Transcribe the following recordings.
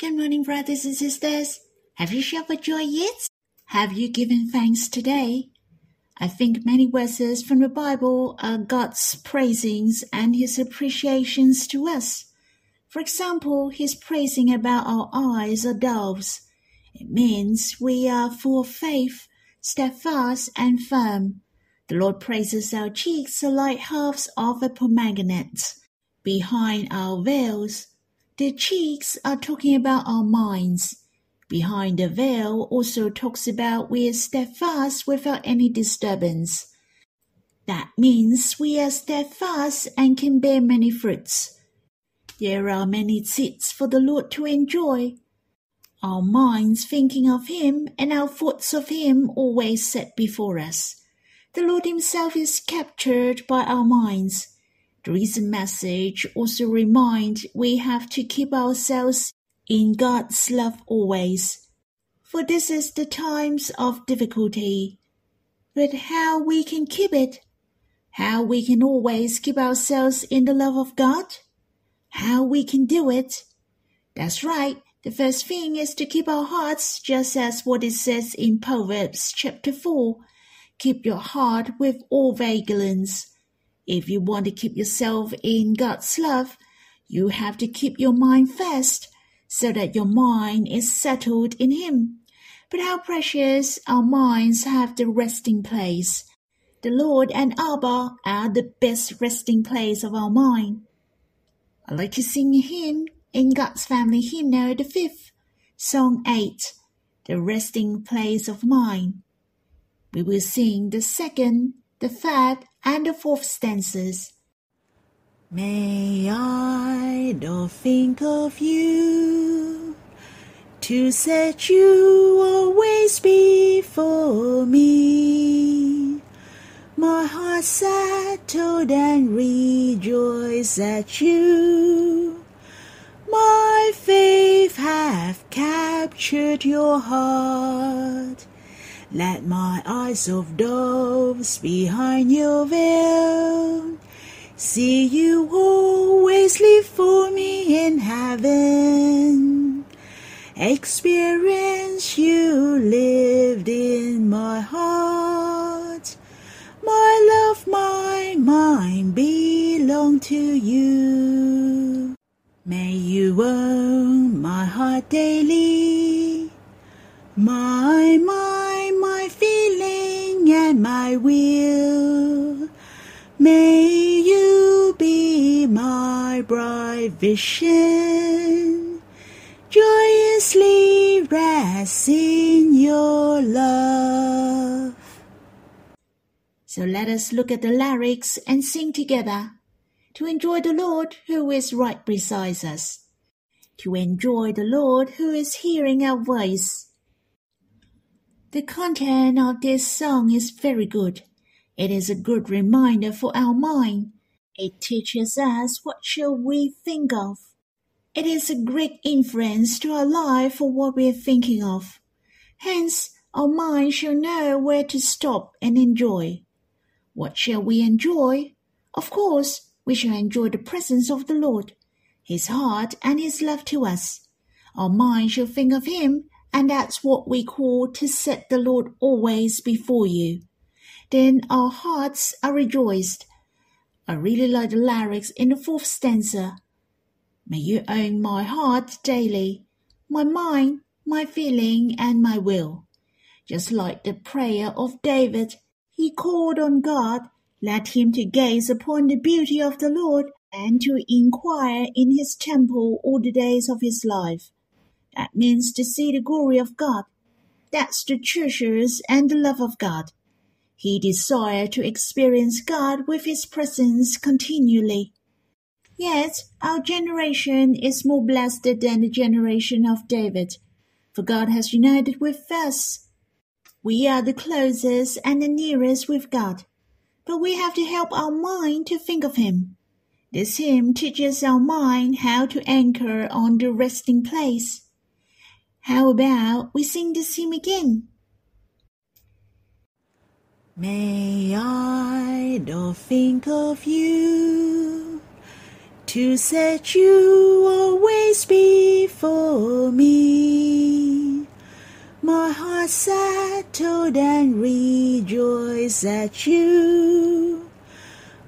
Good morning, brothers and sisters. Have you shouted for joy yet? Have you given thanks today? I think many verses from the Bible are God's praisings and His appreciations to us. For example, He's praising about our eyes are doves. It means we are full of faith, steadfast and firm. The Lord praises our cheeks are like halves of a pomegranate. Behind our veils, the cheeks are talking about our minds. Behind the veil also talks about we are steadfast without any disturbance. That means we are steadfast and can bear many fruits. There are many seats for the Lord to enjoy. Our minds thinking of Him and our thoughts of Him always set before us. The Lord Himself is captured by our minds. The recent message also remind we have to keep ourselves in God's love always. For this is the times of difficulty. But how we can keep it? How we can always keep ourselves in the love of God? How we can do it? That's right. The first thing is to keep our hearts just as what it says in Proverbs chapter 4. Keep your heart with all vigilance. If you want to keep yourself in God's love, you have to keep your mind fast so that your mind is settled in Him. But how precious our minds have the resting place. The Lord and Abba are the best resting place of our mind. I like to sing a hymn in God's Family Hymnal, the fifth, Song 8, The Resting Place of Mind. We will sing the second, the third, and the fourth stanzas. May I not think of you to set you always before me. My heart settled and rejoice at you. My faith hath captured your heart. Let my eyes of doves behind your veil See you always live for me in heaven. Experience you lived in my heart. My love, my mind belong to you. May you own my heart daily. My mind, my will. May you be my bright vision joyously rests in your love. So let us look at the lyrics and sing together to enjoy the Lord who is right beside us, to enjoy the Lord who is hearing our voice. The content of this song is very good. It is a good reminder for our mind it teaches us what shall we think of. It is a great influence to our life for what we are thinking of. Hence, our mind shall know where to stop and enjoy. What shall we enjoy? Of course, we shall enjoy the presence of the Lord, His heart and His love to us. Our mind shall think of Him, and that's what we call to set the Lord always before you. Then our hearts are rejoiced I really like the lyrics in the fourth stanza. May you own my heart daily, my mind, my feeling, and my will. Just like the prayer of David, he called on God, led him to gaze upon the beauty of the Lord and to inquire in his temple all the days of his life. That means to see the glory of God. That's the treasures and the love of God. He desired to experience God with His presence continually. Yet our generation is more blessed than the generation of David, for God has united with us. We are the closest and the nearest with God, but we have to help our mind to think of Him. This hymn teaches our mind how to anchor on the resting place. How about we sing this hymn again? May I not think of you to set you always before me. My heart settled and rejoiced at you.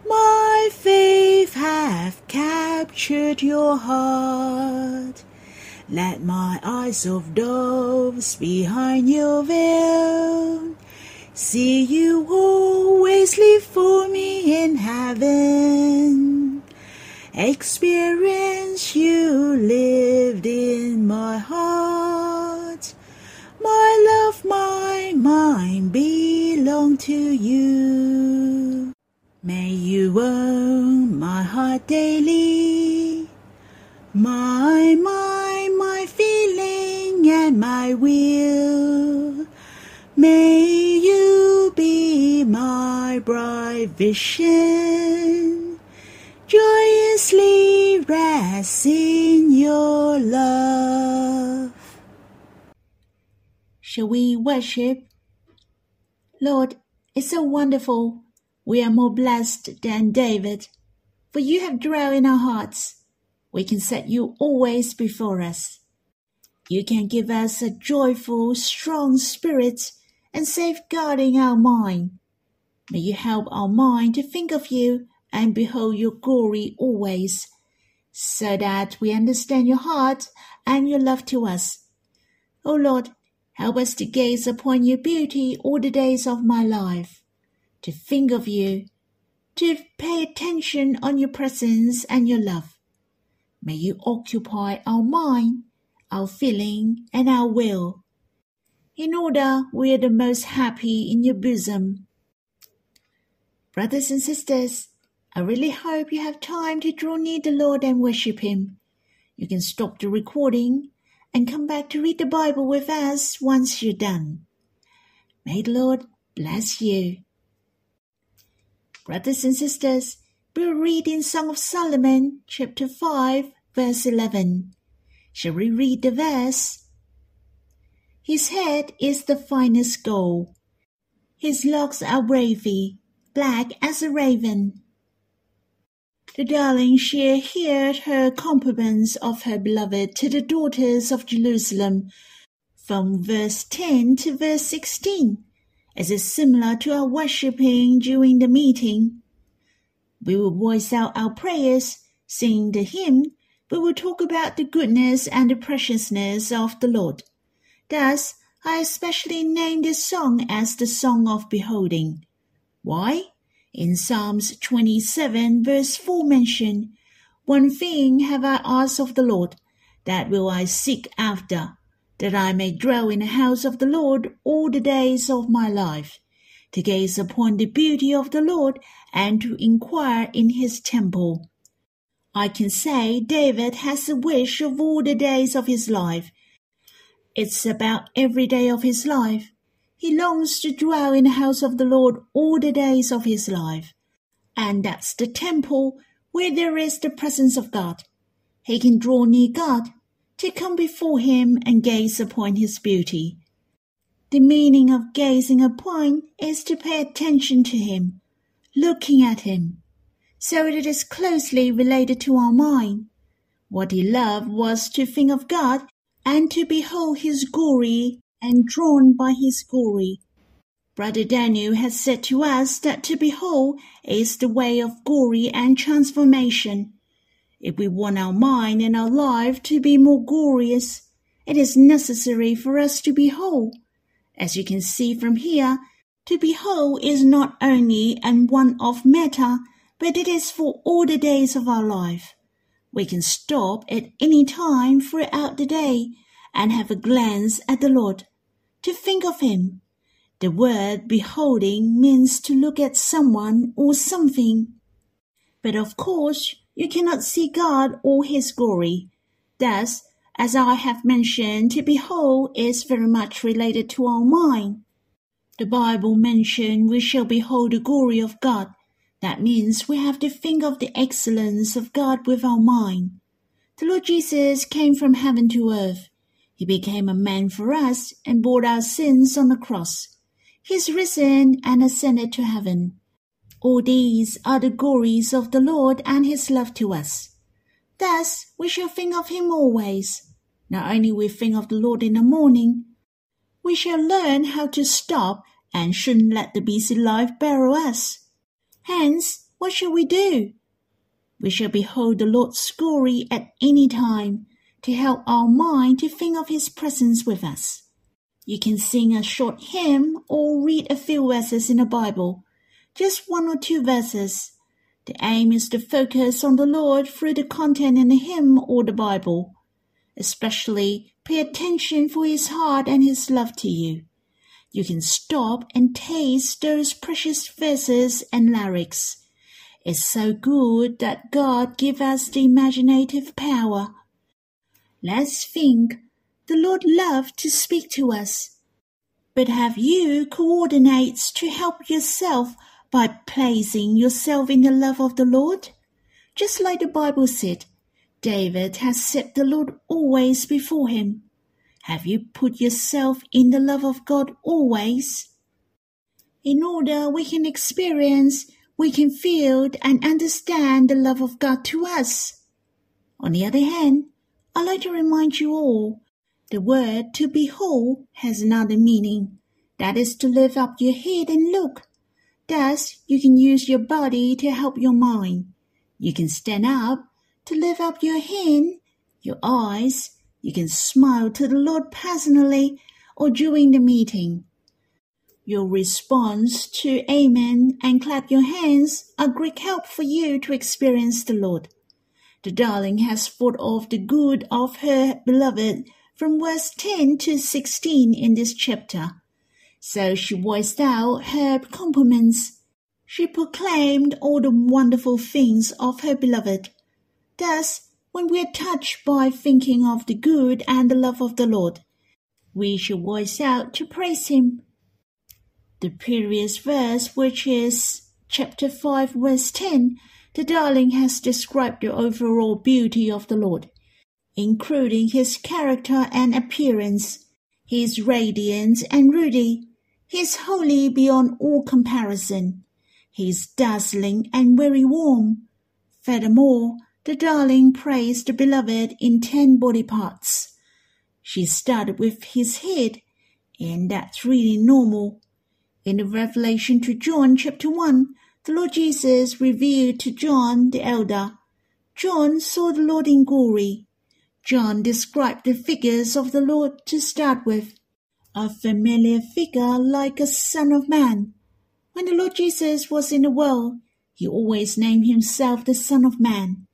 My faith hath captured your heart. Let my eyes of doves behind your veil see you always live for me in heaven. Experience you lived in my heart. My love, my mind belong to you. May you own my heart daily. My mind, my will. May you be my bright vision. Joyously rest in your love. Shall we worship? Lord, it's so wonderful. We are more blessed than David, for you have dwelt in our hearts we can set you always before us. You can give us a joyful, strong spirit and safeguarding our mind. May you help our mind to think of you and behold your glory always, so that we understand your heart and your love to us. O Lord, help us to gaze upon your beauty all the days of my life, to think of you, to pay attention on your presence and your love. May you occupy our mind, our feeling, and our will, in order we are the most happy in your bosom. Brothers and sisters, I really hope you have time to draw near the Lord and worship Him. You can stop the recording and come back to read the Bible with us once you're done. May the Lord bless you. Brothers and sisters, We'll read in Song of Solomon, chapter 5, verse 11. Shall we read the verse? His head is the finest gold. His locks are wavy, black as a raven. The darling she heard her compliments of her beloved to the daughters of Jerusalem from verse 10 to verse 16, as is similar to our worshipping during the meeting. We will voice out our prayers, sing the hymn, but will talk about the goodness and the preciousness of the Lord. Thus, I especially name this song as the Song of Beholding. Why? In Psalms 27 verse 4 mentioned, One thing have I asked of the Lord, that will I seek after, that I may dwell in the house of the Lord all the days of my life, to gaze upon the beauty of the Lord and to inquire in his temple. I can say David has a wish of all the days of his life. It's about every day of his life. He longs to dwell in the house of the Lord all the days of his life. And that's the temple where there is the presence of God. He can draw near God, to come before him and gaze upon his beauty. The meaning of gazing upon is to pay attention to him, looking at him. So it is closely related to our mind. What he loved was to think of God and to behold his glory and drawn by his glory. Brother Daniel has said to us that to behold is the way of glory and transformation. If we want our mind and our life to be more glorious, it is necessary for us to behold as you can see from here, to behold is not only and one of matter, but it is for all the days of our life. We can stop at any time throughout the day and have a glance at the Lord, to think of Him. The word beholding means to look at someone or something. But of course, you cannot see God or His glory. Thus, as I have mentioned, to behold is very much related to our mind. The Bible mentions we shall behold the glory of God. That means we have to think of the excellence of God with our mind. The Lord Jesus came from heaven to earth. He became a man for us and bore our sins on the cross. He is risen and ascended to heaven. All these are the glories of the Lord and his love to us. Thus we shall think of him always. Not only we think of the Lord in the morning, we shall learn how to stop and shouldn't let the busy life borrow us. Hence, what shall we do? We shall behold the Lord's glory at any time to help our mind to think of His presence with us. You can sing a short hymn or read a few verses in the Bible, just one or two verses. The aim is to focus on the Lord through the content in the hymn or the Bible. Especially pay attention for His heart and His love to you. You can stop and taste those precious verses and lyrics. It's so good that God give us the imaginative power. Let's think the Lord loved to speak to us. But have you coordinates to help yourself by placing yourself in the love of the Lord? Just like the Bible said, David has set the Lord always before him. Have you put yourself in the love of God always? In order we can experience, we can feel and understand the love of God to us. On the other hand, I'd like to remind you all the word to behold has another meaning. That is to lift up your head and look. Thus, you can use your body to help your mind. You can stand up to lift up your hand, your eyes, you can smile to the Lord personally or during the meeting. Your response to Amen and clap your hands are great help for you to experience the Lord. The darling has thought of the good of her beloved from verse 10 to 16 in this chapter. So she voiced out her compliments. She proclaimed all the wonderful things of her beloved. Thus, when we are touched by thinking of the good and the love of the Lord, we should voice out to praise Him. The previous verse, which is chapter 5, verse 10, the darling has described the overall beauty of the Lord, including his character and appearance. He is radiant and ruddy. He is holy beyond all comparison. He is dazzling and very warm. Furthermore, the darling praised the beloved in ten body parts. She started with his head, and that's really normal. In the revelation to John chapter 1, the Lord Jesus revealed to John the elder. John saw the Lord in glory. John described the figures of the Lord to start with. A familiar figure like a son of man. When the Lord Jesus was in the world, he always named himself the Son of Man.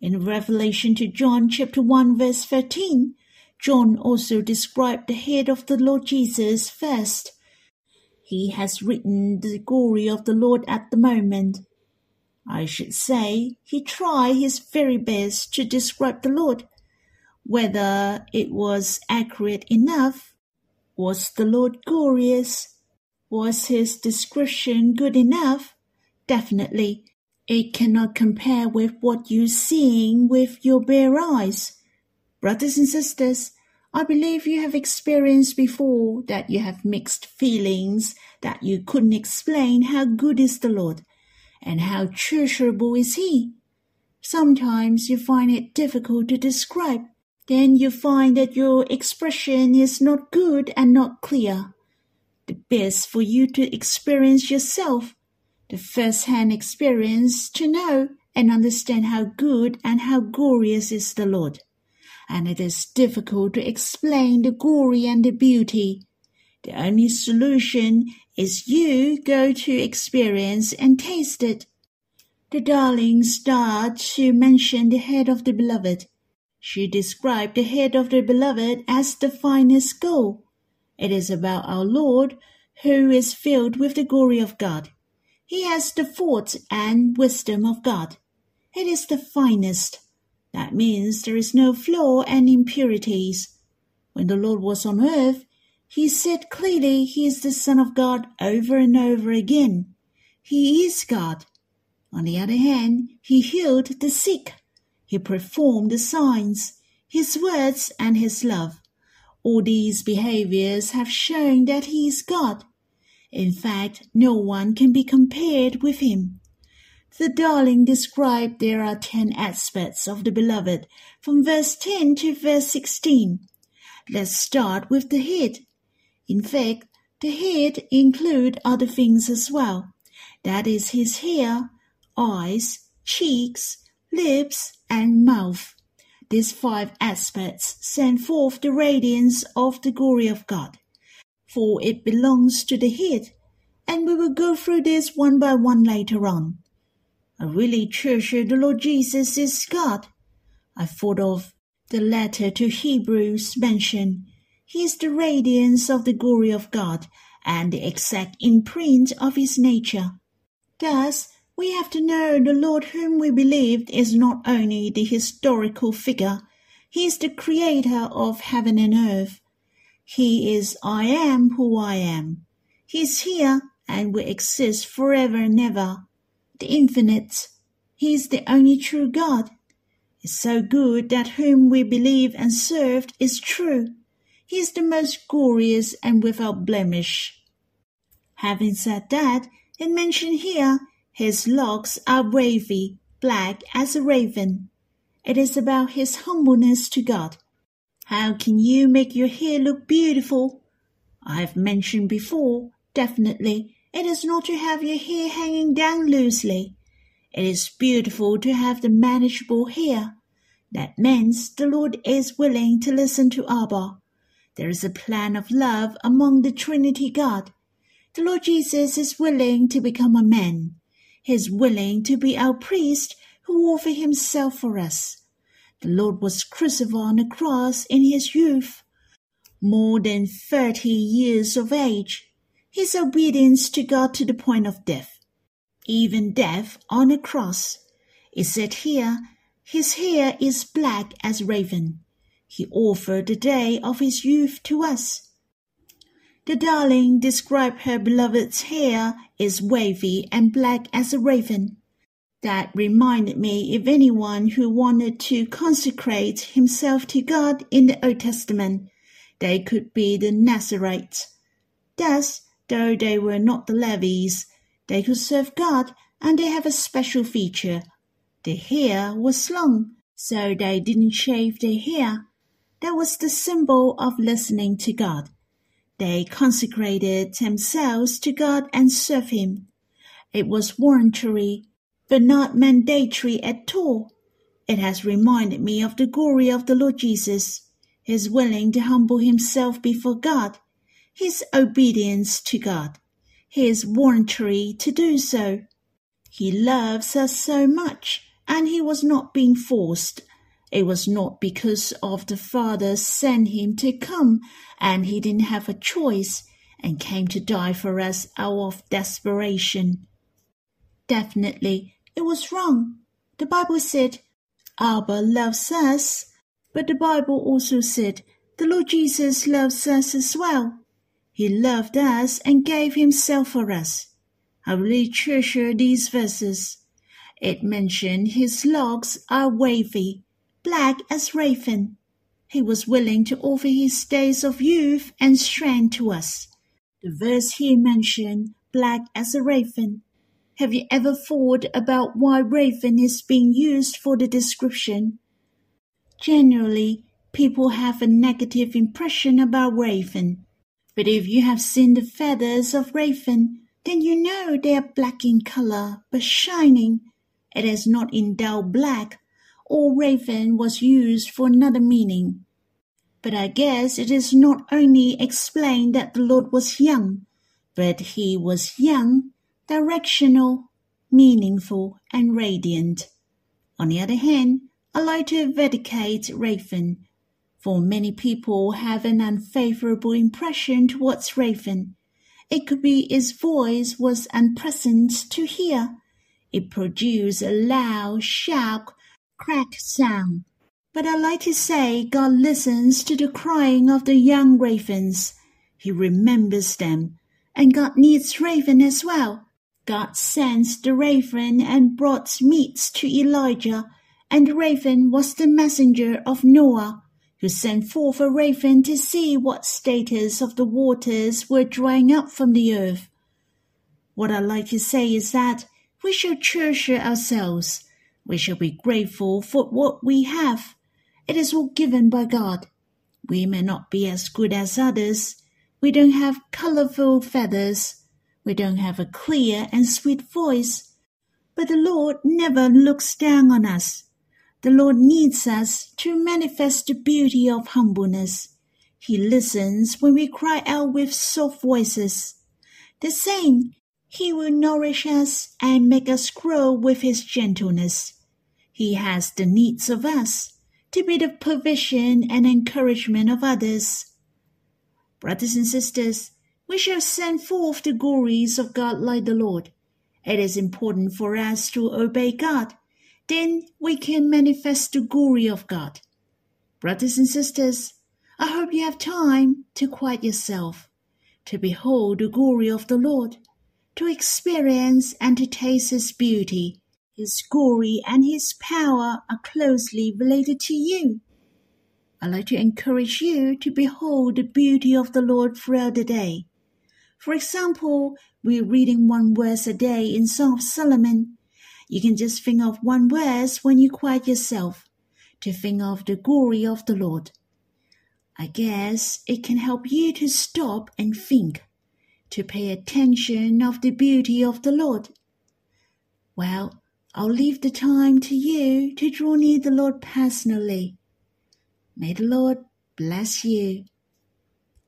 In Revelation to John chapter 1 verse 13, John also described the head of the Lord Jesus first. He has written the glory of the Lord at the moment. I should say he tried his very best to describe the Lord. Whether it was accurate enough, was the Lord glorious? Was his description good enough? Definitely it cannot compare with what you're seeing with your bare eyes. Brothers and sisters, I believe you have experienced before that you have mixed feelings that you couldn't explain how good is the Lord and how treasurable is He. Sometimes you find it difficult to describe. Then you find that your expression is not good and not clear. The best for you to experience yourself the first-hand experience to know and understand how good and how glorious is the Lord. And it is difficult to explain the glory and the beauty. The only solution is you go to experience and taste it. The darling started to mention the head of the beloved. She described the head of the beloved as the finest gold. It is about our Lord who is filled with the glory of God. He has the thoughts and wisdom of God. It is the finest. That means there is no flaw and impurities. When the Lord was on earth, he said clearly he is the Son of God over and over again. He is God. On the other hand, he healed the sick. He performed the signs, his words, and his love. All these behaviors have shown that he is God. In fact, no one can be compared with him. the darling described there are ten aspects of the beloved from verse 10 to verse 16. Let's start with the head. In fact, the head include other things as well. That is his hair, eyes, cheeks, lips, and mouth. These five aspects send forth the radiance of the glory of God, for it belongs to the head, and we will go through this one by one later on. I really treasure the Lord Jesus is God. I thought of the letter to Hebrews mentioned. He is the radiance of the glory of God and the exact imprint of his nature. Thus, we have to know the Lord whom we believed is not only the historical figure, he is the creator of heaven and earth. He is I am who I am. He is here and will exist forever and ever the infinite. He is the only true God. Is so good that whom we believe and served is true. He is the most glorious and without blemish. Having said that, it mentioned here, his locks are wavy, black as a raven. It is about his humbleness to God. How can you make your hair look beautiful? I have mentioned before, definitely, it is not to have your hair hanging down loosely. It is beautiful to have the manageable hair. That means the Lord is willing to listen to Abba. There is a plan of love among the Trinity God. The Lord Jesus is willing to become a man. He is willing to be our priest who offer himself for us. The Lord was crucified on the cross in his youth, more than thirty years of age his obedience to God to the point of death, even death on a cross. Is it said here, his hair is black as raven. He offered the day of his youth to us. The darling described her beloved's hair is wavy and black as a raven. That reminded me of anyone who wanted to consecrate himself to God in the Old Testament. They could be the Nazarites. Thus, Though they were not the Levites, they could serve God and they have a special feature. Their hair was long, so they didn't shave their hair. That was the symbol of listening to God. They consecrated themselves to God and served Him. It was voluntary, but not mandatory at all. It has reminded me of the glory of the Lord Jesus. He is willing to humble himself before God his obedience to God. He is voluntary to do so. He loves us so much, and he was not being forced. It was not because of the Father sent him to come, and he didn't have a choice, and came to die for us out of desperation. Definitely, it was wrong. The Bible said, Abba loves us, but the Bible also said, the Lord Jesus loves us as well. He loved us and gave himself for us. I really treasure these verses. It mentioned his locks are wavy, black as raven. He was willing to offer his days of youth and strength to us. The verse here mentioned black as a raven. Have you ever thought about why raven is being used for the description? Generally, people have a negative impression about raven. But if you have seen the feathers of raven, then you know they are black in color, but shining. It is not in dull black, or raven was used for another meaning. But I guess it is not only explained that the Lord was young, but he was young, directional, meaningful, and radiant. On the other hand, I like to vindicate Raven for many people have an unfavorable impression towards Raven. It could be his voice was unpleasant to hear. It produced a loud, sharp, crack sound. But I like to say God listens to the crying of the young ravens. He remembers them, and God needs raven as well. God sends the raven and brought meats to Elijah, and the raven was the messenger of Noah who sent forth a raven to see what status of the waters were drying up from the earth. What I'd like to say is that We shall treasure ourselves. We shall be grateful for what we have. It is all given by God. We may not be as good as others. We don't have colorful feathers. We don't have a clear and sweet voice. But the Lord never looks down on us. The Lord needs us to manifest the beauty of humbleness. He listens when we cry out with soft voices. The same, He will nourish us and make us grow with His gentleness. He has the needs of us to be the provision and encouragement of others. Brothers and sisters, we shall send forth the glories of God like the Lord. It is important for us to obey God. Then we can manifest the glory of God. Brothers and sisters, I hope you have time to quiet yourself, to behold the glory of the Lord, to experience and to taste His beauty his glory and His power are closely related to you. I'd like to encourage you to behold the beauty of the Lord throughout the day. For example, we're reading one verse a day in Song of Solomon. You can just think of one verse when you quiet yourself to think of the glory of the Lord. I guess it can help you to stop and think, to pay attention of the beauty of the Lord. Well, I'll leave the time to you to draw near the Lord personally. May the Lord bless you.